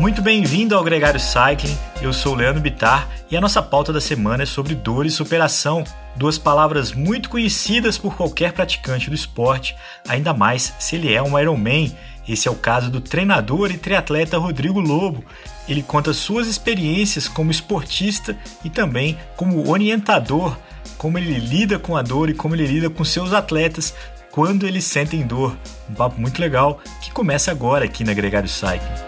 Muito bem-vindo ao Gregário Cycling. Eu sou o Leandro Bitar e a nossa pauta da semana é sobre dor e superação, duas palavras muito conhecidas por qualquer praticante do esporte, ainda mais se ele é um Ironman. Esse é o caso do treinador e triatleta Rodrigo Lobo. Ele conta suas experiências como esportista e também como orientador, como ele lida com a dor e como ele lida com seus atletas quando eles sentem dor. Um papo muito legal que começa agora aqui na Gregário Cycling.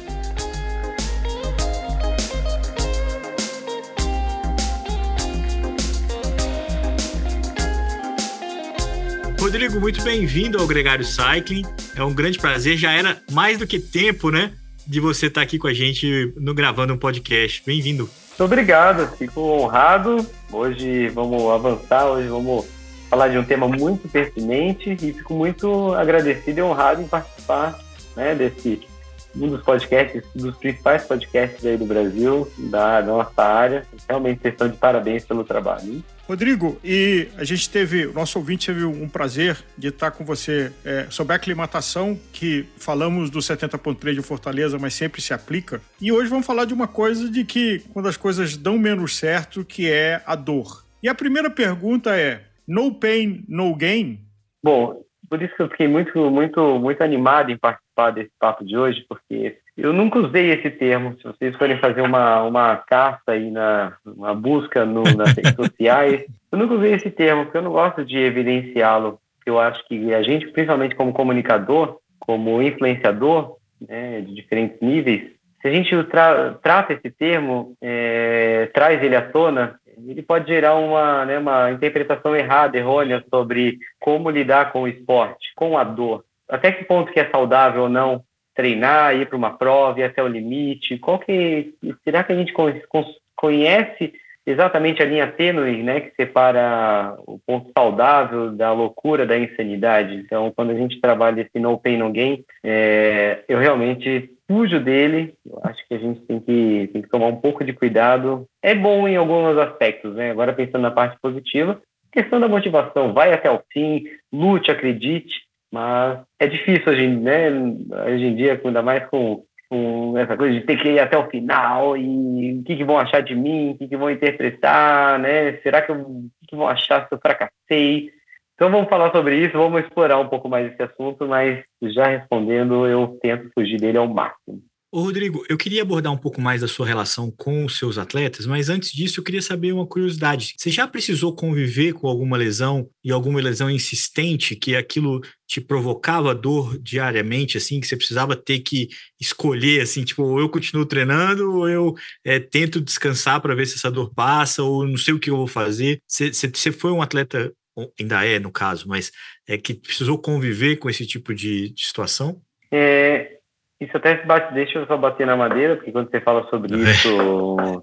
Rodrigo, muito bem-vindo ao Gregário Cycling. É um grande prazer. Já era mais do que tempo, né? De você estar aqui com a gente no, gravando um podcast. Bem-vindo. Muito obrigado, fico honrado. Hoje vamos avançar, hoje vamos falar de um tema muito pertinente e fico muito agradecido e honrado em participar né, desse um dos podcasts, dos principais podcasts aí do Brasil, da, nossa área. Realmente, questão de parabéns pelo trabalho. Rodrigo, e a gente teve, nosso ouvinte teve um prazer de estar com você é, sobre a aclimatação, que falamos do 70.3 de Fortaleza, mas sempre se aplica. E hoje vamos falar de uma coisa de que, quando as coisas dão menos certo, que é a dor. E a primeira pergunta é, no pain, no gain? Bom, por isso que eu fiquei muito, muito, muito animado em participar desse papo de hoje, porque eu nunca usei esse termo. Se vocês forem fazer uma, uma caça aí na uma busca no, nas redes sociais, eu nunca usei esse termo, porque eu não gosto de evidenciá-lo. Eu acho que a gente, principalmente como comunicador, como influenciador, né, de diferentes níveis, se a gente tra trata esse termo, é, traz ele à tona, ele pode gerar uma, né, uma interpretação errada, errônea sobre como lidar com o esporte, com a dor. Até que ponto que é saudável ou não treinar, ir para uma prova, ir até o limite. Qual que será que a gente conhece exatamente a linha tênue, né, que separa o ponto saudável da loucura, da insanidade? Então, quando a gente trabalha esse no pain no gain, é, eu realmente fujo dele. Eu acho que a gente tem que, tem que tomar um pouco de cuidado. É bom em alguns aspectos, né? Agora pensando na parte positiva, questão da motivação, vai até o fim, lute, acredite, mas é difícil hoje, né? hoje em dia, ainda mais com, com essa coisa de ter que ir até o final e o que, que vão achar de mim, o que, que vão interpretar, né? Será que, eu, o que, que vão achar se eu fracassei? Então vamos falar sobre isso, vamos explorar um pouco mais esse assunto, mas já respondendo, eu tento fugir dele ao máximo. Ô Rodrigo, eu queria abordar um pouco mais da sua relação com os seus atletas, mas antes disso eu queria saber uma curiosidade. Você já precisou conviver com alguma lesão e alguma lesão insistente que aquilo te provocava dor diariamente, assim, que você precisava ter que escolher, assim, tipo, ou eu continuo treinando ou eu é, tento descansar para ver se essa dor passa ou não sei o que eu vou fazer. Você, foi um atleta ainda é no caso, mas é que precisou conviver com esse tipo de, de situação? É, isso até se bate, deixa eu só bater na madeira, porque quando você fala sobre é. isso.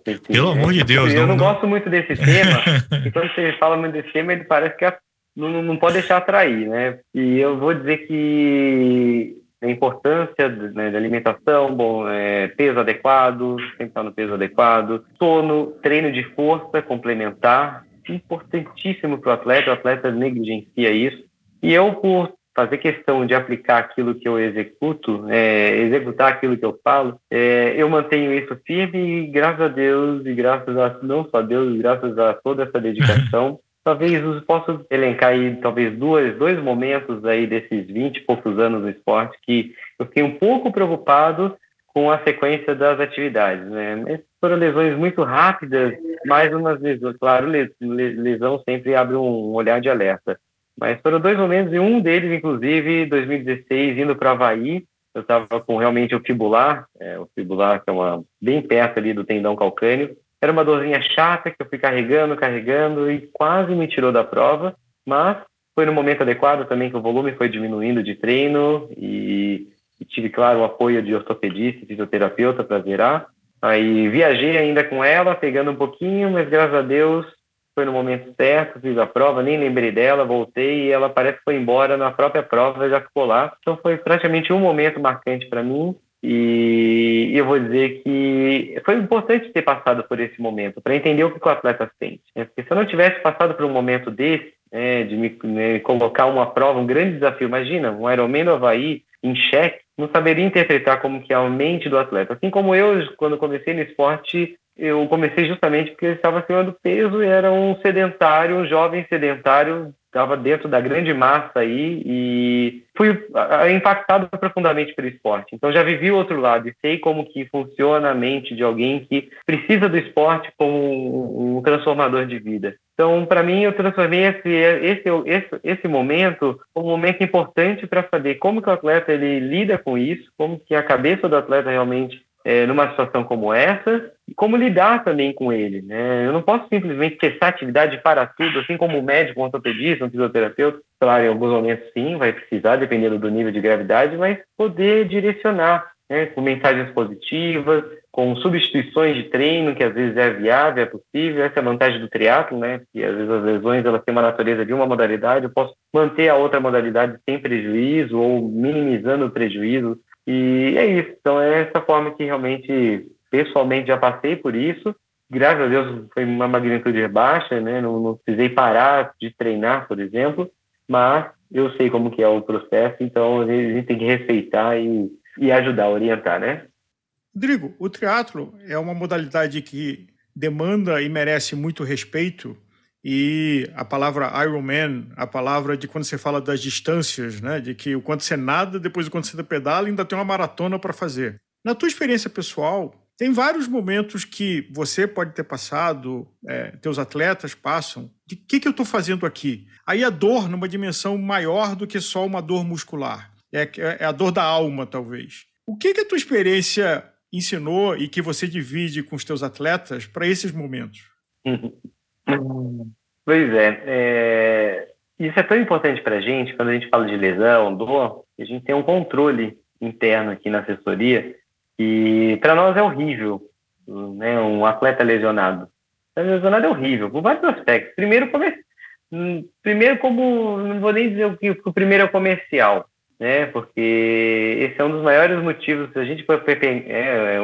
É. Pelo amor de Deus, Eu não, não, gosto muito desse tema, e quando você fala muito desse tema, ele parece que não, não pode deixar atrair, né? E eu vou dizer que a importância né, da alimentação, bom, é, peso adequado, sempre estar no peso adequado, sono, treino de força complementar, importantíssimo para o atleta, o atleta negligencia isso. E eu, por fazer questão de aplicar aquilo que eu executo, é, executar aquilo que eu falo, é, eu mantenho isso firme e graças a Deus, e graças a não só a Deus, graças a toda essa dedicação, talvez eu possa elencar aí talvez duas, dois momentos aí desses 20 e poucos anos no esporte que eu fiquei um pouco preocupado com a sequência das atividades, né? Foram lesões muito rápidas, mais umas lesões, claro, lesão sempre abre um olhar de alerta. Mas foram dois momentos, e um deles, inclusive, 2016, indo para Havaí, eu estava com realmente o fibular, é, o fibular que é uma, bem perto ali do tendão calcâneo. Era uma dorzinha chata que eu fui carregando, carregando e quase me tirou da prova, mas foi no momento adequado também que o volume foi diminuindo de treino e e tive, claro, o apoio de ortopedista e fisioterapeuta para virar. Aí viajei ainda com ela, pegando um pouquinho, mas graças a Deus foi no momento certo, fiz a prova, nem lembrei dela, voltei e ela parece que foi embora na própria prova, já ficou lá. Então foi praticamente um momento marcante para mim e eu vou dizer que foi importante ter passado por esse momento para entender o que o atleta sente. Né? Porque se eu não tivesse passado por um momento desse, né, de me né, colocar uma prova, um grande desafio, imagina, um Ironman no Havaí em xeque, não saberia interpretar como que é a mente do atleta. Assim como eu, quando comecei no esporte, eu comecei justamente porque eu estava acima do peso e era um sedentário, um jovem sedentário, estava dentro da grande massa aí e fui impactado profundamente pelo esporte. Então já vivi o outro lado e sei como que funciona a mente de alguém que precisa do esporte como um transformador de vida. Então, para mim, eu transformei esse, esse, esse, esse momento como um momento importante para saber como que o atleta ele lida com isso, como que a cabeça do atleta realmente é, numa situação como essa e como lidar também com ele. Né? Eu não posso simplesmente cessar atividade para tudo, assim como um médico, um ortopedista, um fisioterapeuta. Claro, em alguns momentos sim, vai precisar, dependendo do nível de gravidade, mas poder direcionar né? com mensagens positivas, com substituições de treino, que às vezes é viável, é possível. Essa é a vantagem do triatlo, né? Que às vezes as lesões elas têm uma natureza de uma modalidade, eu posso manter a outra modalidade sem prejuízo ou minimizando o prejuízo e é isso. Então é essa forma que realmente, pessoalmente, já passei por isso. Graças a Deus foi uma magnitude baixa, né? Não, não precisei parar de treinar, por exemplo, mas eu sei como que é o processo, então a gente tem que respeitar e, e ajudar, orientar, né? Rodrigo, o triatlo é uma modalidade que demanda e merece muito respeito e a palavra Ironman, a palavra de quando você fala das distâncias, né? De que o quanto você nada, depois o quanto você pedala, ainda tem uma maratona para fazer. Na tua experiência pessoal, tem vários momentos que você pode ter passado, é, teus atletas passam, de o que, que eu estou fazendo aqui? Aí a dor numa dimensão maior do que só uma dor muscular. É, é a dor da alma, talvez. O que, que a tua experiência ensinou e que você divide com os teus atletas para esses momentos? Pois é, é, isso é tão importante para a gente quando a gente fala de lesão, dor, a gente tem um controle interno aqui na assessoria e para nós é horrível, né? Um atleta lesionado, lesionado é horrível por vários aspectos. Primeiro, como hum, primeiro como não vou nem dizer o que o primeiro é comercial, né? Porque esse é um dos maiores motivos. Se a gente for é, é,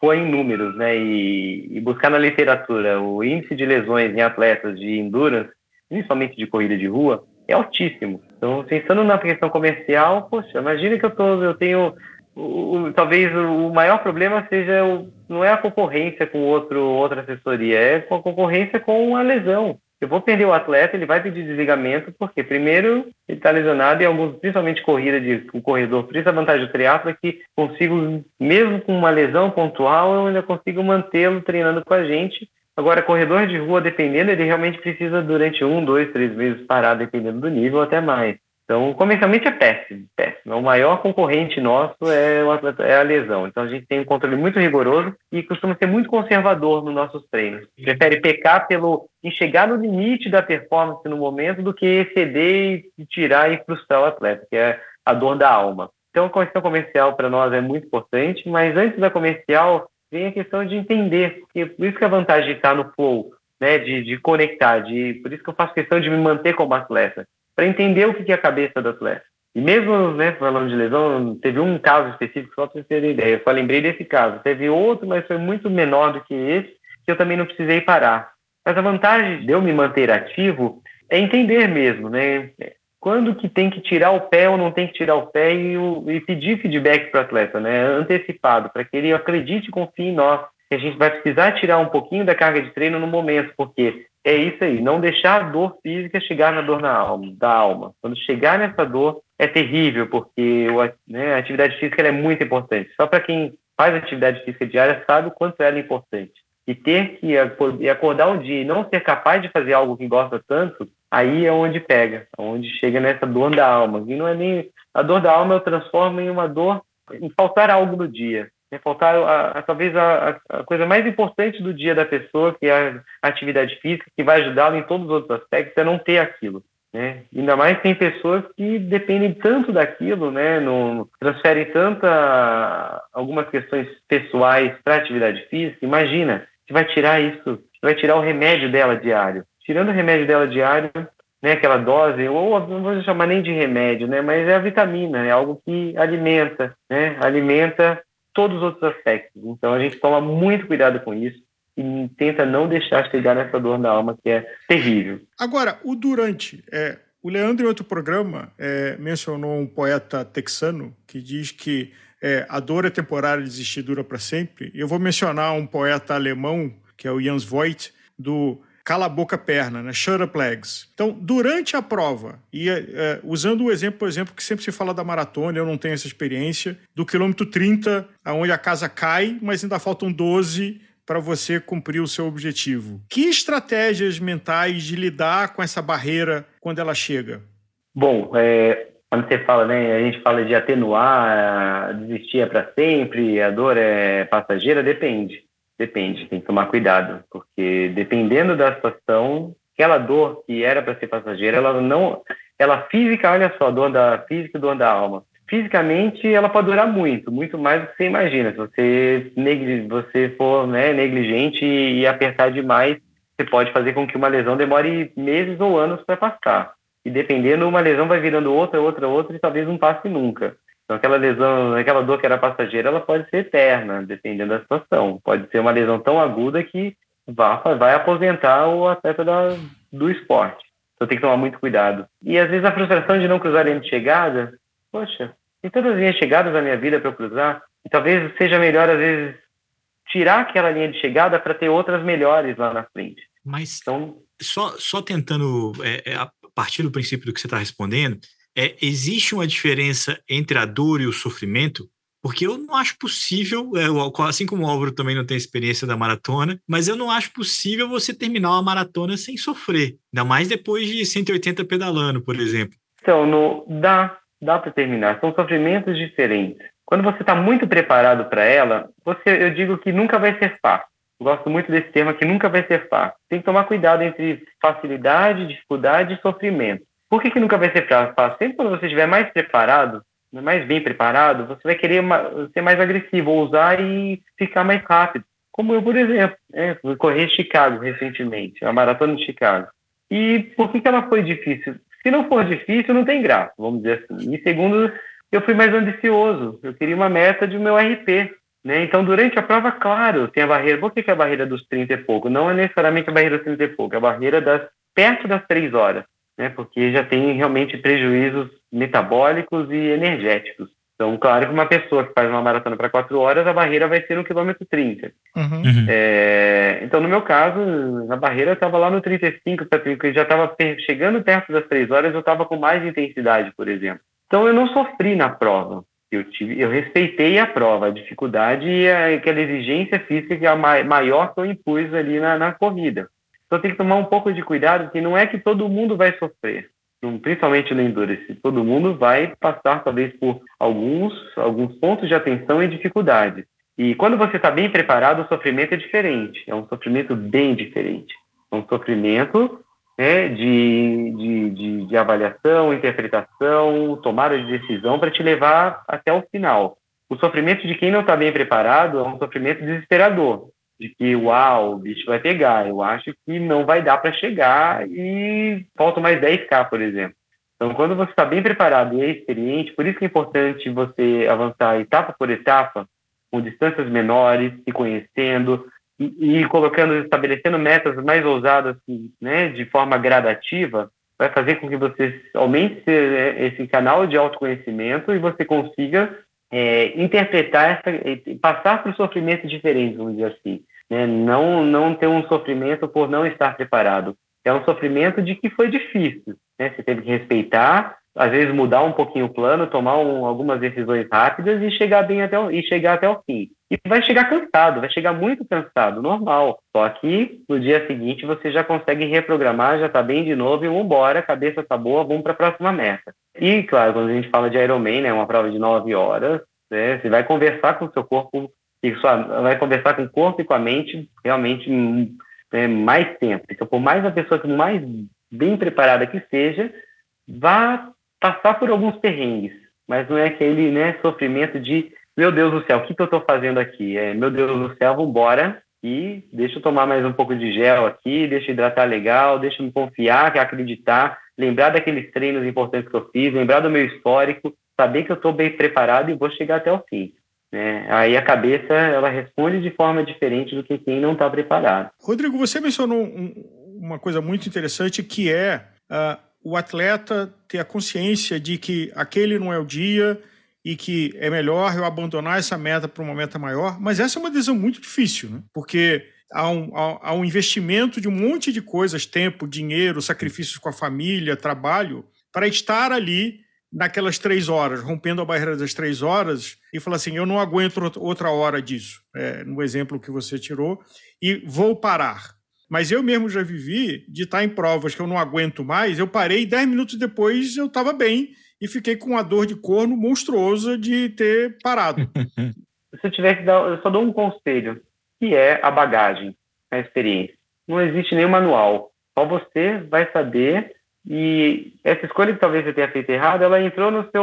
pôr em números, né, e, e, buscar na literatura o índice de lesões em atletas de endurance, principalmente de corrida de rua, é altíssimo. Então, pensando na questão comercial, poxa, imagina que eu tô, eu tenho o, o, talvez o maior problema seja o, não é a concorrência com outro outra assessoria, é a concorrência com a lesão eu vou perder o atleta, ele vai pedir desligamento, porque primeiro ele está lesionado e alguns, principalmente corrida de um corredor, por isso a vantagem do triatlo é que consigo, mesmo com uma lesão pontual, eu ainda consigo mantê-lo treinando com a gente. Agora, corredor de rua, dependendo, ele realmente precisa durante um, dois, três meses parar, dependendo do nível, até mais. Então, comercialmente é péssimo, péssimo. O maior concorrente nosso é, é a lesão. Então, a gente tem um controle muito rigoroso e costuma ser muito conservador nos nossos treinos. Prefere pecar pelo em chegar no limite da performance no momento do que exceder e tirar e frustrar o atleta, que é a dor da alma. Então, a questão comercial para nós é muito importante, mas antes da comercial vem a questão de entender, porque por isso que a vantagem de estar no flow, né, de, de conectar, de, por isso que eu faço questão de me manter como atleta para entender o que é a cabeça do atleta. E mesmo, né, falando de lesão, teve um caso específico, só para vocês terem ideia, eu só lembrei desse caso. Teve outro, mas foi muito menor do que esse, que eu também não precisei parar. Mas a vantagem de eu me manter ativo é entender mesmo, né? Quando que tem que tirar o pé ou não tem que tirar o pé e, e pedir feedback para o atleta, né? Antecipado, para que ele acredite e confie em nós. Que a gente vai precisar tirar um pouquinho da carga de treino no momento, porque é isso aí, não deixar a dor física chegar na dor na alma, da alma. Quando chegar nessa dor, é terrível, porque né, a atividade física é muito importante. Só para quem faz atividade física diária sabe o quanto ela é importante. E ter que acordar um dia e não ser capaz de fazer algo que gosta tanto, aí é onde pega, onde chega nessa dor da alma. E não é nem. A dor da alma eu transformo em uma dor em faltar algo no dia. É faltar a, a, talvez a, a, coisa mais importante do dia da pessoa, que é a atividade física, que vai ajudá-lo em todos os outros aspectos, é não ter aquilo. né? Ainda mais tem pessoas que dependem tanto daquilo, né? No, transferem tanta algumas questões pessoais para atividade física. Imagina, você vai tirar isso, você vai tirar o remédio dela diário. Tirando o remédio dela diário, né? Aquela dose, ou não vou chamar nem de remédio, né? Mas é a vitamina, é algo que alimenta, né? Alimenta todos os outros aspectos. Então a gente toma muito cuidado com isso e tenta não deixar chegar nessa dor na alma que é terrível. Agora, o durante, é, o Leandro em outro programa é, mencionou um poeta texano que diz que é, a dor é temporária, existir dura para sempre. Eu vou mencionar um poeta alemão que é o Jans Voigt do cala a boca perna, né? Shut up legs. Então, durante a prova, e é, usando o exemplo, por exemplo, que sempre se fala da maratona, eu não tenho essa experiência, do quilômetro 30, aonde a casa cai, mas ainda faltam 12 para você cumprir o seu objetivo. Que estratégias mentais de lidar com essa barreira quando ela chega? Bom, é, quando você fala, né, a gente fala de atenuar, desistir é para sempre, a dor é passageira, depende. Depende, tem que tomar cuidado, porque dependendo da situação, aquela dor que era para ser passageira, ela não, ela física, olha só, dor da física e dor da alma fisicamente ela pode durar muito, muito mais do que você imagina. Se você, você for né, negligente e apertar demais, você pode fazer com que uma lesão demore meses ou anos para passar. E dependendo, uma lesão vai virando outra, outra, outra e talvez não passe nunca. Então, aquela lesão, aquela dor que era passageira, ela pode ser eterna, dependendo da situação. Pode ser uma lesão tão aguda que vai, vai aposentar o atleta da, do esporte. Então, tem que tomar muito cuidado. E, às vezes, a frustração de não cruzar a linha de chegada, poxa, tem tantas linhas chegadas na minha vida para eu cruzar, e talvez seja melhor, às vezes, tirar aquela linha de chegada para ter outras melhores lá na frente. Mas então, só, só tentando, é, é, a partir do princípio do que você está respondendo, é, existe uma diferença entre a dor e o sofrimento? Porque eu não acho possível, é, assim como o Álvaro também não tem experiência da maratona, mas eu não acho possível você terminar uma maratona sem sofrer, ainda mais depois de 180 pedalando, por exemplo. Então, no, dá, dá para terminar. São sofrimentos diferentes. Quando você está muito preparado para ela, você, eu digo que nunca vai ser fácil. Gosto muito desse termo que nunca vai ser fácil. Tem que tomar cuidado entre facilidade, dificuldade e sofrimento. Por que, que nunca vai ser fácil? Sempre quando você estiver mais preparado, mais bem preparado, você vai querer ser mais agressivo, ousar e ficar mais rápido. Como eu, por exemplo, né, correr Chicago recentemente, a maratona de Chicago. E por que, que ela foi difícil? Se não for difícil, não tem graça, vamos dizer assim. E segundo, eu fui mais ambicioso. Eu queria uma meta de meu RP. Né? Então, durante a prova, claro, tem a barreira. Por que, que é a barreira dos 30 e pouco? Não é necessariamente a barreira dos 30 e pouco, é a barreira das perto das 3 horas, né? porque já tem realmente prejuízos metabólicos e energéticos. Então, claro que uma pessoa que faz uma maratona para 4 horas, a barreira vai ser no quilômetro 30. Uhum. uhum. É, então, no meu caso, a barreira estava lá no 35 para 30, já estava chegando perto das 3 horas, eu estava com mais intensidade, por exemplo. Então, eu não sofri na prova. Eu, tive, eu respeitei a prova, a dificuldade e a, aquela exigência física que é a maior que eu impus ali na, na corrida. Então, tem que tomar um pouco de cuidado, porque não é que todo mundo vai sofrer principalmente no Endurance, todo mundo vai passar talvez por alguns, alguns pontos de atenção e dificuldade. E quando você está bem preparado, o sofrimento é diferente, é um sofrimento bem diferente. É um sofrimento né, de, de, de, de avaliação, interpretação, tomada de decisão para te levar até o final. O sofrimento de quem não está bem preparado é um sofrimento desesperador de que, uau, o bicho vai pegar. Eu acho que não vai dar para chegar e faltam mais 10K, por exemplo. Então, quando você está bem preparado e é experiente, por isso que é importante você avançar etapa por etapa, com distâncias menores, se conhecendo e, e colocando, estabelecendo metas mais ousadas, né, de forma gradativa, vai fazer com que você aumente esse canal de autoconhecimento e você consiga é, interpretar essa, passar por sofrimentos diferentes, vamos dizer assim. Né? Não, não ter um sofrimento por não estar preparado. É um sofrimento de que foi difícil. Né? Você teve que respeitar, às vezes mudar um pouquinho o plano, tomar um, algumas decisões rápidas e chegar bem até o, e chegar até o fim. E vai chegar cansado, vai chegar muito cansado, normal. Só que no dia seguinte você já consegue reprogramar, já está bem de novo e vamos embora, a cabeça está boa, vamos para a próxima meta. E claro, quando a gente fala de Ironman, né, uma prova de nove horas, né, você vai conversar com o seu corpo e só vai conversar com o corpo e com a mente realmente é, mais tempo. Então, por mais a pessoa que mais bem preparada que seja, vá passar por alguns perrengues, mas não é aquele né, sofrimento de meu Deus do céu, o que, que eu estou fazendo aqui? É, meu Deus do céu, vamos embora e deixa eu tomar mais um pouco de gel aqui, deixa eu hidratar legal, deixa eu me confiar, acreditar, lembrar daqueles treinos importantes que eu fiz, lembrar do meu histórico, saber que eu estou bem preparado e vou chegar até o fim. Né? Aí a cabeça ela responde de forma diferente do que quem não está preparado. Rodrigo, você mencionou um, uma coisa muito interessante que é uh, o atleta ter a consciência de que aquele não é o dia e que é melhor eu abandonar essa meta para uma meta maior, mas essa é uma decisão muito difícil, né? porque há um, há, há um investimento de um monte de coisas, tempo, dinheiro, sacrifícios com a família, trabalho, para estar ali naquelas três horas, rompendo a barreira das três horas, e falar assim: eu não aguento outra hora disso, é, no exemplo que você tirou, e vou parar. Mas eu mesmo já vivi de estar em provas que eu não aguento mais, eu parei, dez minutos depois eu estava bem e fiquei com uma dor de corno monstruosa de ter parado. Se eu tivesse, eu só dou um conselho, que é a bagagem, a experiência. Não existe nenhum manual. Só você vai saber e essa escolha que talvez você tenha feito errado, ela entrou no seu,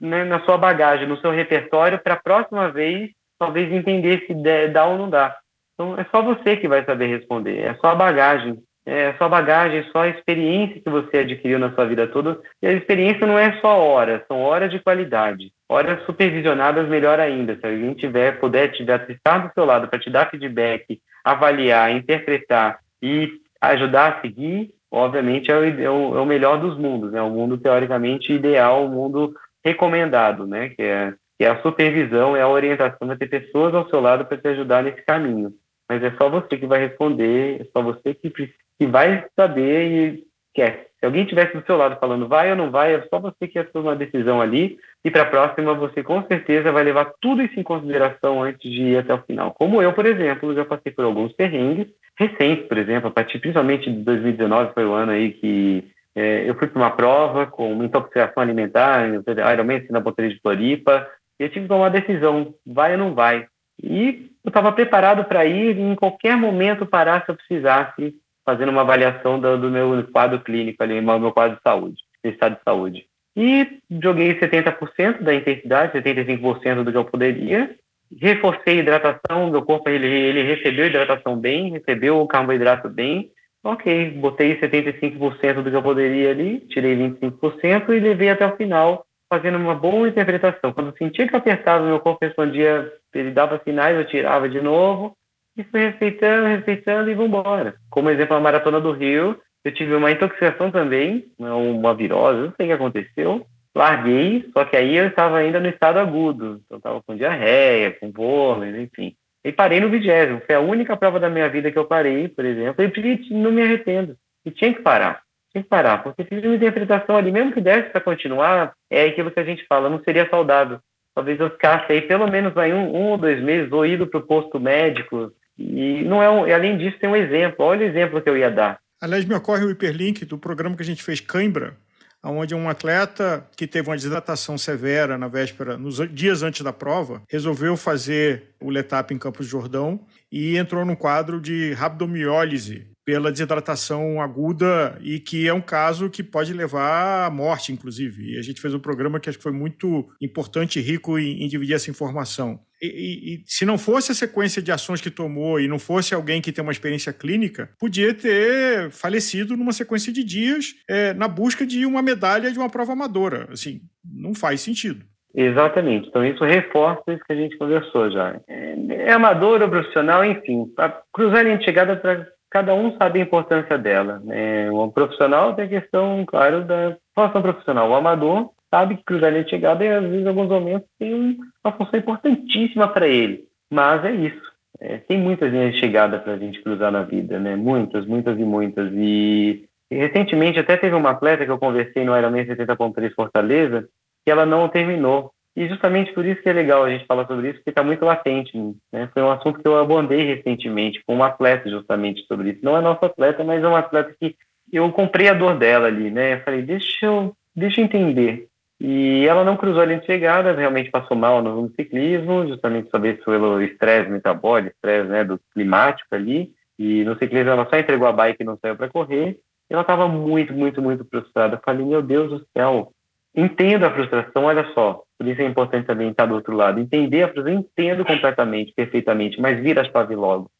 né, na sua bagagem, no seu repertório, para a próxima vez, talvez entender se dá ou não dá. Então, é só você que vai saber responder, é só a bagagem. É só a bagagem, só a experiência que você adquiriu na sua vida toda. E a experiência não é só horas, são horas de qualidade. Horas supervisionadas, melhor ainda. Se alguém tiver, puder tiver estar do seu lado para te dar feedback, avaliar, interpretar e ajudar a seguir, obviamente é o, é o, é o melhor dos mundos, né? o mundo teoricamente ideal, o mundo recomendado, né? Que é, que é a supervisão, é a orientação, vai ter pessoas ao seu lado para te ajudar nesse caminho. Mas é só você que vai responder, é só você que, que vai saber e quer. Se alguém estivesse do seu lado falando vai ou não vai, é só você que tomar uma decisão ali. E para a próxima, você com certeza vai levar tudo isso em consideração antes de ir até o final. Como eu, por exemplo, já passei por alguns perrengues recentes, por exemplo, a partir principalmente de 2019 foi o ano aí que é, eu fui para uma prova com uma intoxicação alimentar, Ironman na ponteira de Floripa, e eu tive que tomar uma decisão, vai ou não vai. E eu estava preparado para ir e em qualquer momento parar se eu precisasse, fazendo uma avaliação do, do meu quadro clínico ali, meu quadro de saúde, do estado de saúde. E joguei 70% da intensidade, 75% do que eu poderia, reforcei a hidratação, meu corpo ele, ele recebeu hidratação bem, recebeu o carboidrato bem, ok, botei 75% do que eu poderia ali, tirei 25% e levei até o final, fazendo uma boa interpretação. Quando eu sentia que apertava, meu corpo respondia, ele dava sinais, eu tirava de novo, e fui respeitando, respeitando e vamos embora. Como exemplo, a Maratona do Rio, eu tive uma intoxicação também, uma virose, não sei o que aconteceu, larguei, só que aí eu estava ainda no estado agudo, então estava com diarreia, com vômito, enfim. E parei no vigésimo, foi a única prova da minha vida que eu parei, por exemplo, e não me arrependo. E tinha que parar, tinha que parar, porque fiz uma interpretação ali, mesmo que desse para continuar, é aquilo que a gente fala, não seria saudável. Talvez eu ficasse aí pelo menos aí um, um ou dois meses, ou ido para o posto médico, e não é um, além disso tem um exemplo, olha o exemplo que eu ia dar. Aliás, me ocorre o hiperlink do programa que a gente fez Cãibra, onde um atleta que teve uma desidratação severa na véspera, nos dias antes da prova, resolveu fazer o letap em Campos de Jordão e entrou num quadro de rabdomiólise pela desidratação aguda e que é um caso que pode levar à morte, inclusive. E a gente fez um programa que acho que foi muito importante e rico em, em dividir essa informação. E, e, se não fosse a sequência de ações que tomou e não fosse alguém que tem uma experiência clínica, podia ter falecido numa sequência de dias é, na busca de uma medalha de uma prova amadora. Assim, não faz sentido. Exatamente. Então, isso reforça isso que a gente conversou já. É, é amador ou profissional, enfim. A cruzar a linha de chegada, pra, cada um sabe a importância dela. Né? O profissional tem a questão, claro, da formação profissional. O amador sabe que linha de chegada, e às vezes, em alguns momentos, tem uma função importantíssima para ele. Mas é isso. É, tem muitas linhas de chegada para a gente cruzar na vida, né? Muitas, muitas e muitas. E, e, recentemente até teve uma atleta que eu conversei no Ironman 70.3 Fortaleza, que ela não terminou. E justamente por isso que é legal a gente falar sobre isso, porque está muito latente. Né? Foi um assunto que eu abordei recentemente com um atleta justamente sobre isso. Não é nosso atleta, mas é um atleta que eu comprei a dor dela ali, né? Eu falei, deixa eu, deixa eu entender. E ela não cruzou a linha de chegada, realmente passou mal no ciclismo, justamente talvez pelo estresse metabólico, estresse né, do climático ali. E no ciclismo ela só entregou a bike e não saiu para correr. ela estava muito, muito, muito frustrada. Eu falei, meu Deus do céu, entendo a frustração, olha só, por isso é importante também estar do outro lado. Entender a frustração, entendo completamente, perfeitamente, mas vira a chave logo.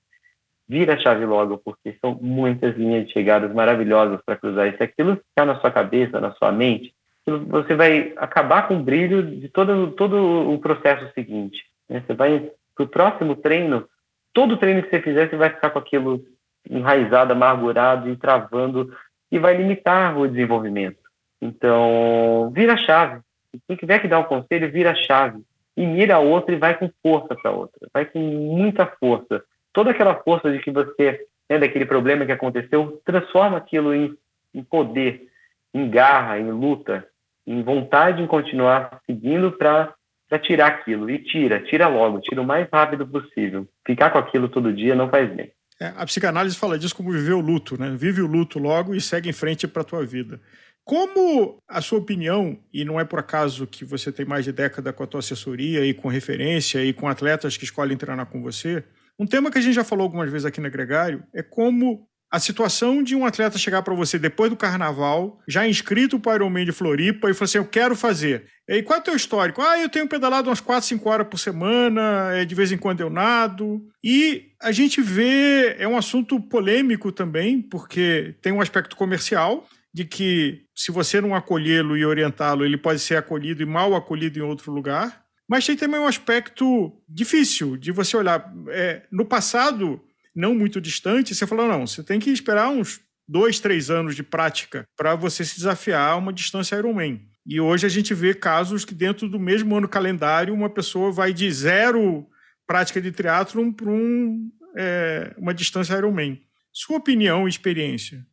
Vira a chave logo, porque são muitas linhas de chegadas maravilhosas para cruzar. E se aquilo ficar na sua cabeça, na sua mente, você vai acabar com o brilho de todo, todo o processo seguinte. Né? Você vai para o próximo treino, todo treino que você fizer, você vai ficar com aquilo enraizado, amargurado e travando, e vai limitar o desenvolvimento. Então, vira chave. Quem tiver que dar um conselho, vira chave. E mira a outra e vai com força para a outra. Vai com muita força. Toda aquela força de que você, né, daquele problema que aconteceu, transforma aquilo em, em poder, em garra, em luta, em vontade em continuar seguindo para tirar aquilo. E tira, tira logo, tira o mais rápido possível. Ficar com aquilo todo dia não faz bem. É, a psicanálise fala disso como viver o luto, né? Vive o luto logo e segue em frente para a tua vida. Como a sua opinião, e não é por acaso que você tem mais de década com a tua assessoria e com referência e com atletas que escolhem treinar com você, um tema que a gente já falou algumas vezes aqui na Gregário é como a situação de um atleta chegar para você depois do carnaval, já inscrito para o Ironman de Floripa, e falar assim: Eu quero fazer. E qual é o teu histórico? Ah, eu tenho pedalado umas 4, 5 horas por semana, é, de vez em quando eu nado. E a gente vê, é um assunto polêmico também, porque tem um aspecto comercial, de que se você não acolhê-lo e orientá-lo, ele pode ser acolhido e mal acolhido em outro lugar. Mas tem também um aspecto difícil de você olhar. É, no passado, não muito distante, você falou: não, você tem que esperar uns dois, três anos de prática para você se desafiar a uma distância Ironman. E hoje a gente vê casos que dentro do mesmo ano calendário uma pessoa vai de zero prática de triatlon para um, é, uma distância Ironman. Sua opinião e experiência?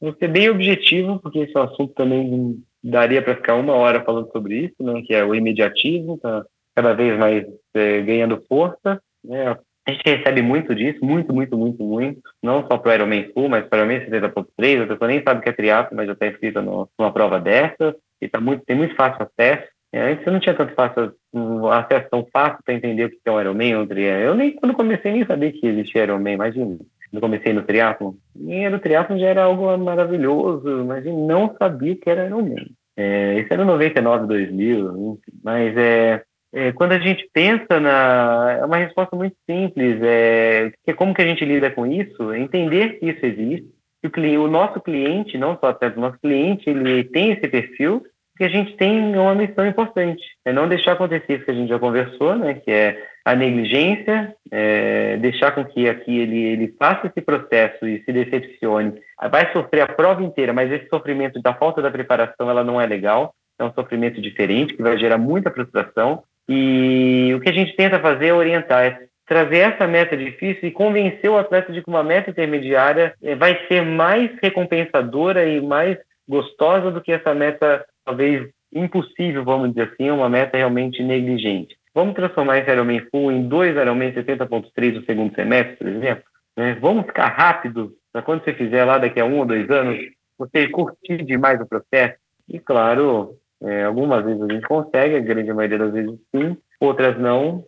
Vou ser bem objetivo, porque esse assunto também daria para ficar uma hora falando sobre isso, né, que é o imediatismo, tá cada vez mais é, ganhando força. Né, a gente recebe muito disso, muito, muito, muito, muito. Não só para o Ironman Full, mas para o Ironman 70.3. A pessoa nem sabe o que é triatlo, mas já está inscrita numa prova dessa. E tá muito, tem muito fácil acesso. É, antes eu não tinha tanto fácil, um acesso tão fácil para entender o que é um Ironman um triatlo. Eu nem, quando comecei, nem sabia que existia Ironman, imagina. Quando comecei no triatlo, e no triatlo já era algo maravilhoso, mas não sabia que era Ironman. É, isso era 99, 2000, mas é, é, quando a gente pensa na. É uma resposta muito simples. É, que como que a gente lida com isso? É entender que isso existe. Que o, o nosso cliente, não só até o nosso cliente, ele tem esse perfil, que a gente tem uma missão importante. É não deixar acontecer isso que a gente já conversou, né? Que é a negligência, é, deixar com que aqui ele, ele faça esse processo e se decepcione. Vai sofrer a prova inteira, mas esse sofrimento da falta da preparação, ela não é legal. É um sofrimento diferente, que vai gerar muita frustração. E o que a gente tenta fazer é orientar, é trazer essa meta difícil e convencer o atleta de que uma meta intermediária eh, vai ser mais recompensadora e mais gostosa do que essa meta, talvez impossível, vamos dizer assim, uma meta realmente negligente. Vamos transformar esse Ironman Full em dois Ironman 70.3 no segundo semestre, por exemplo? Né? Vamos ficar rápido para quando você fizer lá daqui a um ou dois anos, você curtir demais o processo. E, claro, é, algumas vezes a gente consegue, a grande maioria das vezes sim, outras não,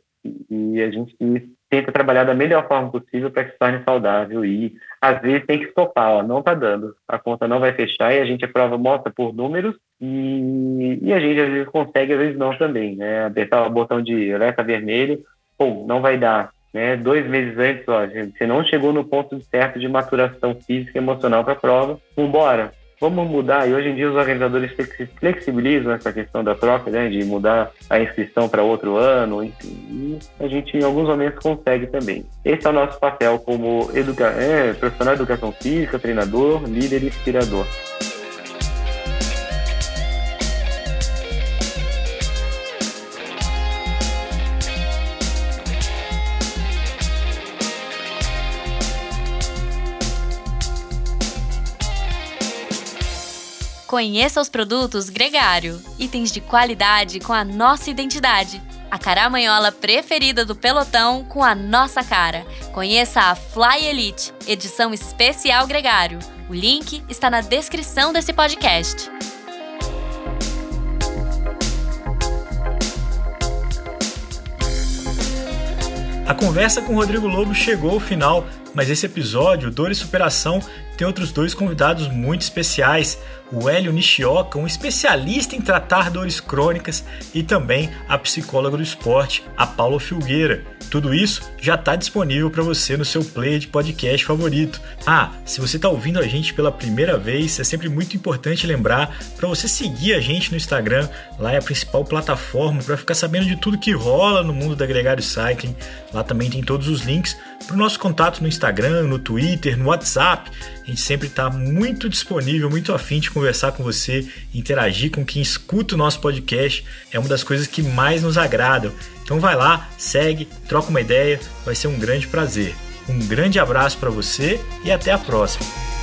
e a gente tenta trabalhar da melhor forma possível para que se torne saudável e às vezes tem que estopar, ó, não está dando, a conta não vai fechar e a gente a prova mostra por números e, e a gente às vezes consegue, às vezes não também, né? Apertar o botão de alerta vermelho, pô, não vai dar, né? Dois meses antes, ó, você não chegou no ponto certo de maturação física e emocional para a prova, vambora, vamos mudar. E hoje em dia os organizadores flexibilizam essa questão da troca, né, de mudar a inscrição para outro ano, enfim. E a gente em alguns momentos consegue também. Esse é o nosso papel como educa é, profissional de educação física, treinador, líder e inspirador. Conheça os produtos Gregário, itens de qualidade com a nossa identidade. A caramanhola preferida do pelotão com a nossa cara. Conheça a Fly Elite, edição especial Gregário. O link está na descrição desse podcast. A conversa com Rodrigo Lobo chegou ao final, mas esse episódio, Dor e Superação, tem outros dois convidados muito especiais, o Hélio Nishioka, um especialista em tratar dores crônicas, e também a psicóloga do esporte, a Paula Filgueira. Tudo isso já está disponível para você no seu player de podcast favorito. Ah, se você está ouvindo a gente pela primeira vez, é sempre muito importante lembrar para você seguir a gente no Instagram. Lá é a principal plataforma para ficar sabendo de tudo que rola no mundo da Gregário Cycling. Lá também tem todos os links para o nosso contato no Instagram, no Twitter, no WhatsApp. A gente sempre está muito disponível, muito afim de conversar com você, interagir com quem escuta o nosso podcast. É uma das coisas que mais nos agradam. Então vai lá, segue, troca uma ideia, vai ser um grande prazer. Um grande abraço para você e até a próxima.